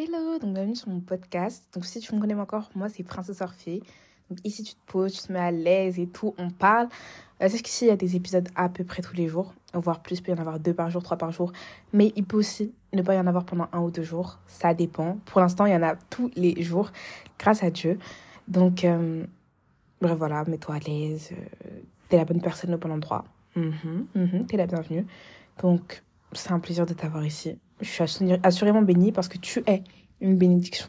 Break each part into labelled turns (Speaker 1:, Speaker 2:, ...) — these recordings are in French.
Speaker 1: Hello, donc bienvenue sur mon podcast. Donc si tu me connais encore, moi c'est Princesse Orphée. Donc ici tu te poses, tu te mets à l'aise et tout, on parle. Euh, Sache qu'ici il y a des épisodes à peu près tous les jours, voire plus, il peut y en avoir deux par jour, trois par jour. Mais il peut aussi ne pas y en avoir pendant un ou deux jours, ça dépend. Pour l'instant il y en a tous les jours, grâce à Dieu. Donc euh, bref voilà, mets-toi à l'aise, euh, t'es la bonne personne au bon endroit. Mhm, mhm, t'es la bienvenue. Donc c'est un plaisir de t'avoir ici. Je suis assur- assurément bénie parce que tu es une bénédiction.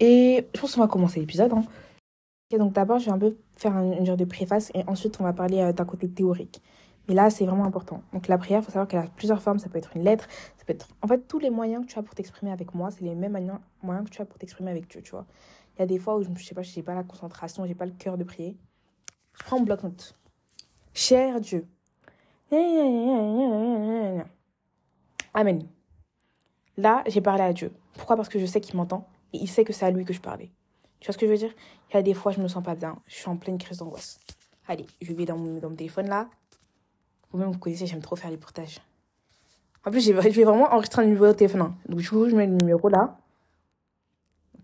Speaker 1: Et je pense qu'on va commencer l'épisode. Hein. Donc d'abord, je vais un peu faire un, une genre de préface et ensuite on va parler euh, d'un côté théorique. Mais là, c'est vraiment important. Donc la prière, il faut savoir qu'elle a plusieurs formes. Ça peut être une lettre, ça peut être... En fait, tous les moyens que tu as pour t'exprimer avec moi, c'est les mêmes moyens, que tu as pour t'exprimer avec Dieu, tu vois. Il y a des fois où je ne sais pas, j'ai pas la concentration, j'ai pas le cœur de prier. Je prends bloc-notes. Cher Dieu. Amen. Là, j'ai parlé à Dieu. Pourquoi? Parce que je sais qu'il m'entend et il sait que c'est à lui que je parlais. Tu vois ce que je veux dire? Il y a des fois, je me sens pas bien. Je suis en pleine crise d'angoisse. Allez, je vais dans mon, téléphone là. Vous-même, vous connaissez, j'aime trop faire les portages. En plus, je vais vraiment enregistrer un numéro de téléphone. hein. Donc, du coup, je mets le numéro là.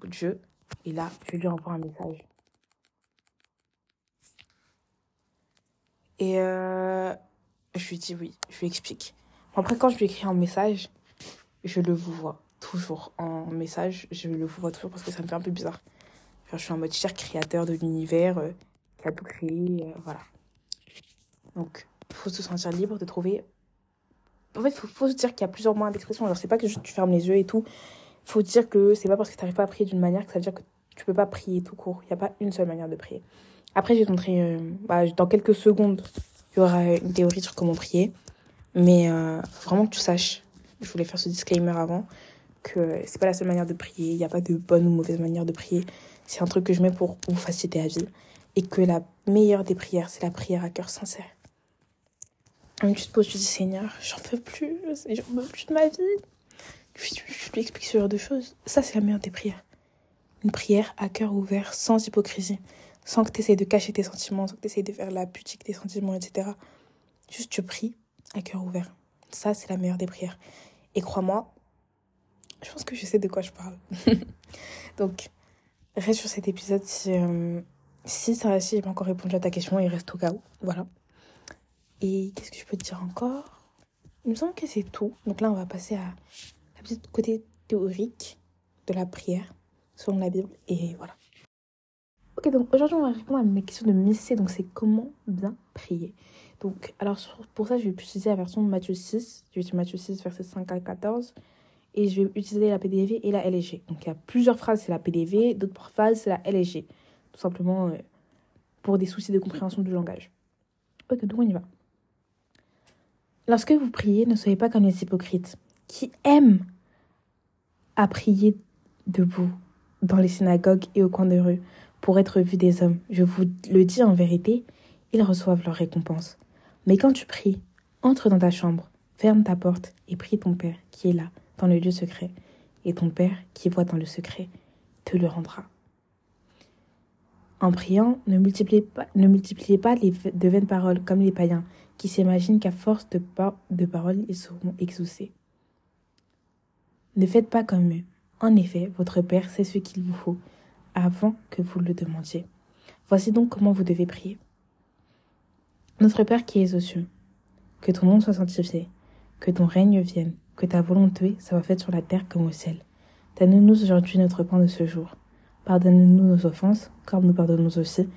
Speaker 1: Donc, Dieu. Et là, je lui envoie un message. Et euh, je lui dis oui, je lui explique. Après, quand je lui écris un message, je le vois toujours en message. Je le vois toujours parce que ça me fait un peu bizarre. Je suis en mode cher créateur de l'univers euh, qui a tout créé. euh, voilà. Donc, faut se sentir libre de trouver. En fait, faut, faut se dire qu'il y a plusieurs moyens d'expression. Alors, c'est pas que tu fermes les yeux et tout. Faut dire que c'est pas parce que tu n'arrives pas à prier d'une manière que ça veut dire que tu peux pas prier tout court. Il n'y a pas une seule manière de prier. Après, je vais te montrer. euh, bah, dans quelques secondes, il y aura une théorie sur comment prier. Mais vraiment que tu saches, je voulais faire ce disclaimer avant, que c'est pas la seule manière de prier. Il n'y a pas de bonne ou mauvaise manière de prier. C'est un truc que je mets pour vous faciliter la vie. Et que la meilleure des prières, c'est la prière à cœur sincère. Tu te poses, tu dis Seigneur, j'en peux plus, j'en peux plus de ma vie. Je, je, lui explique ce genre de choses. Ça, c'est la meilleure des prières. Une prière à cœur ouvert, sans hypocrisie, sans que tu essaies de cacher tes sentiments, sans que tu essaies de faire la putique des sentiments, etc. Juste tu pries à cœur ouvert. Ça, c'est la meilleure des prières. Et crois-moi, je pense que je sais de quoi je parle. Donc, reste sur cet épisode si, euh, si ça si j'ai pas encore répondu à ta question et reste au cas où. Voilà. Et qu'est-ce que je peux te dire encore? Il me semble que c'est tout. Donc là, on va passer à la petite côté théorique de la prière selon la Bible. Et voilà. Ok, donc aujourd'hui, on va répondre à mes questions de Missé. Donc, c'est comment bien prier? Donc, alors pour ça, je vais utiliser la version Matthieu 6. Je vais Matthieu 6, versets 5 à 14. Et je vais utiliser la PDV et la LSG. Donc, il y a plusieurs phrases, c'est la PDV. D'autres phrases, c'est la LSG. Tout simplement euh, pour des soucis de compréhension du langage. Ok, donc on y va. Lorsque vous priez, ne soyez pas comme les hypocrites qui aiment à prier debout dans les synagogues et au coin de rue pour être vus des hommes. Je vous le dis en vérité, ils reçoivent leur récompense. Mais quand tu pries, entre dans ta chambre, ferme ta porte et prie ton Père qui est là, dans le lieu secret. Et ton Père qui voit dans le secret te le rendra. En priant, ne multipliez pas, les, de vaines paroles comme les païens qui s'imaginent qu'à force de paroles, ils seront exaucés. Ne faites pas comme eux. En effet, votre Père sait ce qu'il vous faut avant que vous le demandiez. Voici donc comment vous devez prier. Notre Père qui es aux cieux, que ton nom soit sanctifié, que ton règne vienne, que ta volonté soit faite sur la terre comme au ciel. Donne-nous aujourd'hui notre pain de ce jour. Pardonne-nous nos offenses, comme nous pardonnons aussi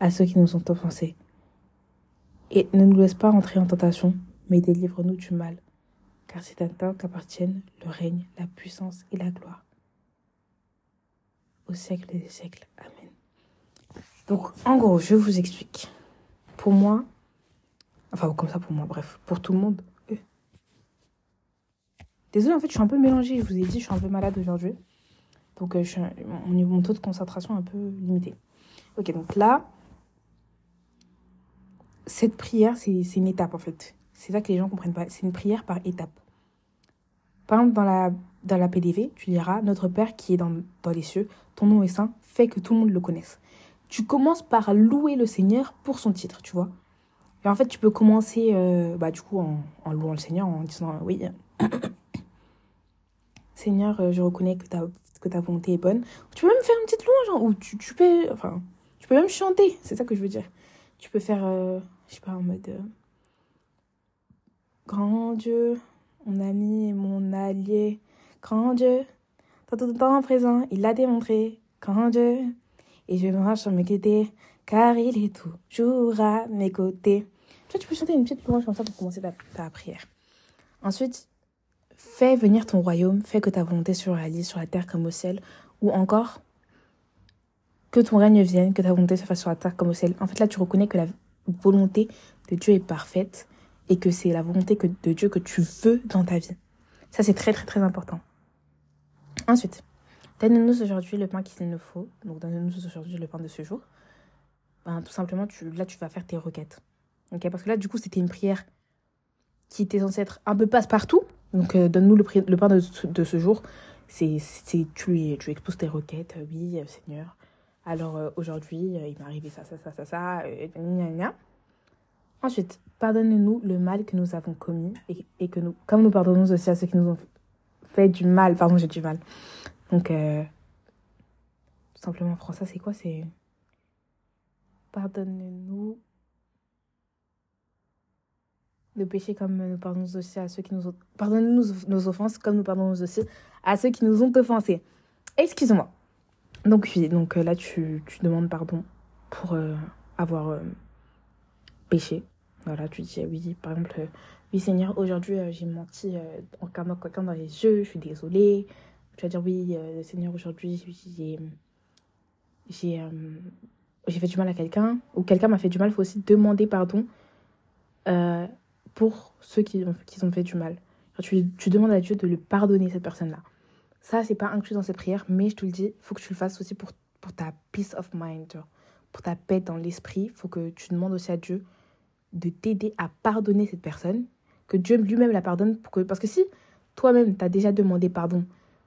Speaker 1: à ceux qui nous ont offensés. Et ne nous laisse pas entrer en tentation, mais délivre-nous du mal. Car c'est à toi qu'appartiennent le règne, la puissance et la gloire. Au siècle des siècles. Amen. Donc, en gros, je vous explique. Pour moi, enfin, comme ça pour moi, bref, pour tout le monde. euh. Désolée, en fait, je suis un peu mélangée. Je vous ai dit, je suis un peu malade aujourd'hui. Donc, euh, je suis mon, mon taux de concentration est un peu limité. Ok, donc là, cette prière, c'est une étape en fait. C'est ça que les gens comprennent pas. C'est une prière par étape. Par exemple, dans la, dans la PDV, tu diras Notre Père qui est dans, dans les cieux, ton nom est saint, fais que tout le monde le connaisse. Tu commences par louer le Seigneur pour son titre, tu vois. Et en fait, tu peux commencer, euh, bah, du coup, en, en louant le Seigneur, en disant Oui, Seigneur, euh, je reconnais que ta, que ta volonté est bonne. Tu peux même faire une petite louange, hein, ou tu, tu peux, enfin, tu peux même chanter, c'est ça que je veux dire. Tu peux faire, euh, je sais pas, en mode... euh, Grand Dieu, mon ami, mon allié, grand Dieu, dans tout temps présent, il l'a démontré, grand Dieu, et je marche sur mes côtés, car il est toujours à mes côtés. Tu tu peux chanter une petite louange comme ça pour commencer ta, prière. Ensuite, fais venir ton royaume, fais que ta volonté se réalise sur la terre comme au ciel, ou encore, que ton règne vienne, que ta volonté se fasse sur la terre comme au ciel. En fait, là, tu reconnais que la volonté de Dieu est parfaite et que c'est la volonté de Dieu que tu veux dans ta vie. Ça, c'est très, très, très important. Ensuite, donne-nous aujourd'hui le pain qu'il nous faut. Donc, donne-nous aujourd'hui le pain de ce jour. Ben, tout simplement, là, tu vas faire tes requêtes. Ok Parce que là, du coup, c'était une prière qui était censée être un peu passe-partout. Donc, euh, donne-nous le, le pain de, ce- jour. C'est, c'est, tu, tu exposes tes requêtes. Euh, Oui, euh, Seigneur. Alors, aujourd'hui, il m'est arrivé ça, ça, ça, ça, ça. Ensuite, pardonne-nous le mal que nous avons commis et, et que nous, comme nous pardonnons aussi à ceux qui nous ont fait du mal. Pardon, j'ai du mal. Donc, tout simplement en français, c'est quoi? C'est pardonne-nous péchés comme nous pardonnons aussi à ceux qui nous. Pardonne-nous nos offenses comme nous pardonnons aussi à ceux qui nous ont offensés. Excuse-moi. Donc donc euh, là, tu, tu demandes pardon pour euh, avoir euh, péché. Voilà, tu dis oui, par exemple, oui Seigneur, aujourd'hui j'ai menti en regardant quelqu'un dans les yeux, je suis désolée. Tu vas dire oui, Seigneur, aujourd'hui j'ai j'ai j'ai fait du mal à quelqu'un ou quelqu'un m'a fait du mal, il faut aussi demander pardon euh, pour ceux qui ont, qui ont fait du mal. Tu, tu demandes à Dieu de le pardonner, cette personne-là. Ça, c'est pas inclus dans cette prière, mais je te le dis, faut que tu le fasses aussi pour, pour ta peace of mind, pour ta paix dans l'esprit. Faut que tu demandes aussi à Dieu de t'aider à pardonner cette personne, que Dieu lui-même la pardonne. Pour que, parce que si toi-même, tu as déjà demandé pardon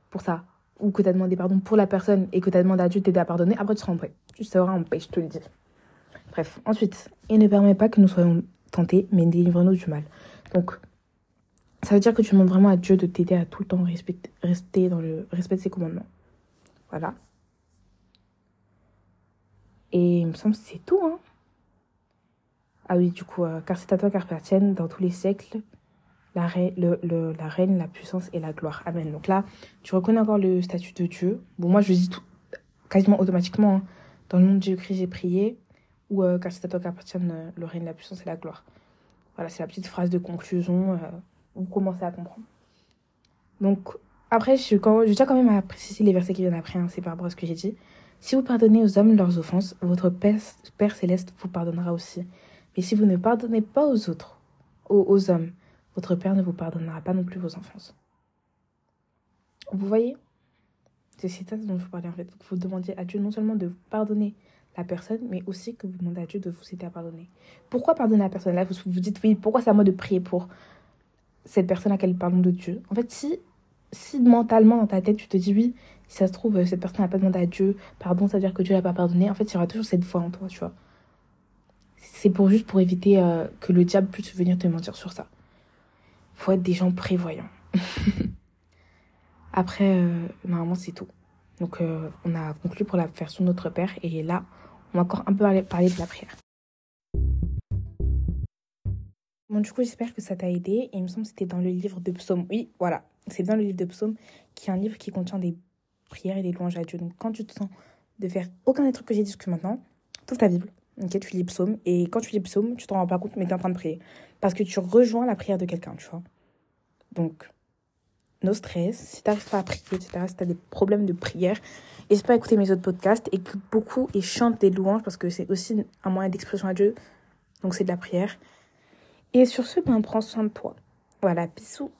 Speaker 1: pour ça, ou que tu as demandé pardon pour la personne et que tu as demandé à Dieu de t'aider à pardonner, après tu seras en paix. Tu seras en paix, je te le dis. Bref, ensuite, et ne permet pas que nous soyons tentés, mais délivre-nous du mal. Donc, ça veut dire que tu demandes vraiment à Dieu de t'aider à tout le temps respecter, rester dans le respect de ses commandements. Voilà. Et il me semble que c'est tout, hein. Ah oui, du coup, euh, car c'est à toi qu'appartiennent dans tous les siècles la, reine, le, le- la reine, la puissance et la gloire. Amen. Donc là, tu reconnais encore le statut de Dieu. Bon, moi, je dis tout, quasiment automatiquement, hein. dans le nom de Jésus-Christ, j'ai prié. Ou euh, car c'est à toi qu'appartiennent euh, le règne, la puissance et la gloire. Voilà, c'est la petite phrase de conclusion. Euh, vous commencez à comprendre. Donc, après, je, quand, je tiens quand même à préciser les versets qui viennent après, hein, c'est par rapport à ce que j'ai dit. Si vous pardonnez aux hommes leurs offenses, votre Père, Père céleste vous pardonnera aussi. Mais si vous ne pardonnez pas aux autres, aux, aux hommes, votre Père ne vous pardonnera pas non plus vos offenses. Vous voyez C'est ça dont je vous parlais en fait. Vous demandiez à Dieu non seulement de pardonner la personne, mais aussi que vous demandez à Dieu de vous aider à pardonner. Pourquoi pardonner la personne? Là, vous vous dites, oui, pourquoi c'est à moi de prier pour cette personne à laquelle pardon de Dieu? En fait, si, si mentalement dans ta tête, tu te dis, oui, si ça se trouve, cette personne n'a pas demandé à Dieu pardon, ça veut dire que Dieu l'a pas pardonné, en fait, il y aura toujours cette foi en toi, tu vois. C'est pour juste pour éviter euh, que le diable puisse venir te mentir sur ça. Faut être des gens prévoyants. Après, euh, normalement, c'est tout. Donc, euh, on a conclu pour la version de Notre Père. Et là, on va encore un peu parler, de la prière. Bon, du coup, j'espère que ça t'a aidé. Et il me semble que c'était dans le livre de Psaume. Oui, voilà. C'est dans le livre de Psaume, qui est un livre qui contient des prières et des louanges à Dieu. Donc, quand tu te sens de faire aucun des trucs que j'ai dit jusque maintenant, trouve ta Bible. Ok, tu lis Psaume. Et quand tu lis Psaume, tu t'en rends pas compte, mais tu es en train de prier. Parce que tu rejoins la prière de quelqu'un, tu vois. Donc, no stress. Si tu n'arrives pas à prier, etc., si tu as des problèmes de prière, n'hésite pas à écouter mes autres podcasts. Écoute beaucoup et chante des louanges parce que c'est aussi un moyen d'expression à Dieu. Donc, c'est de la prière. Et sur ce, ben, prends soin de toi. Voilà, bisous.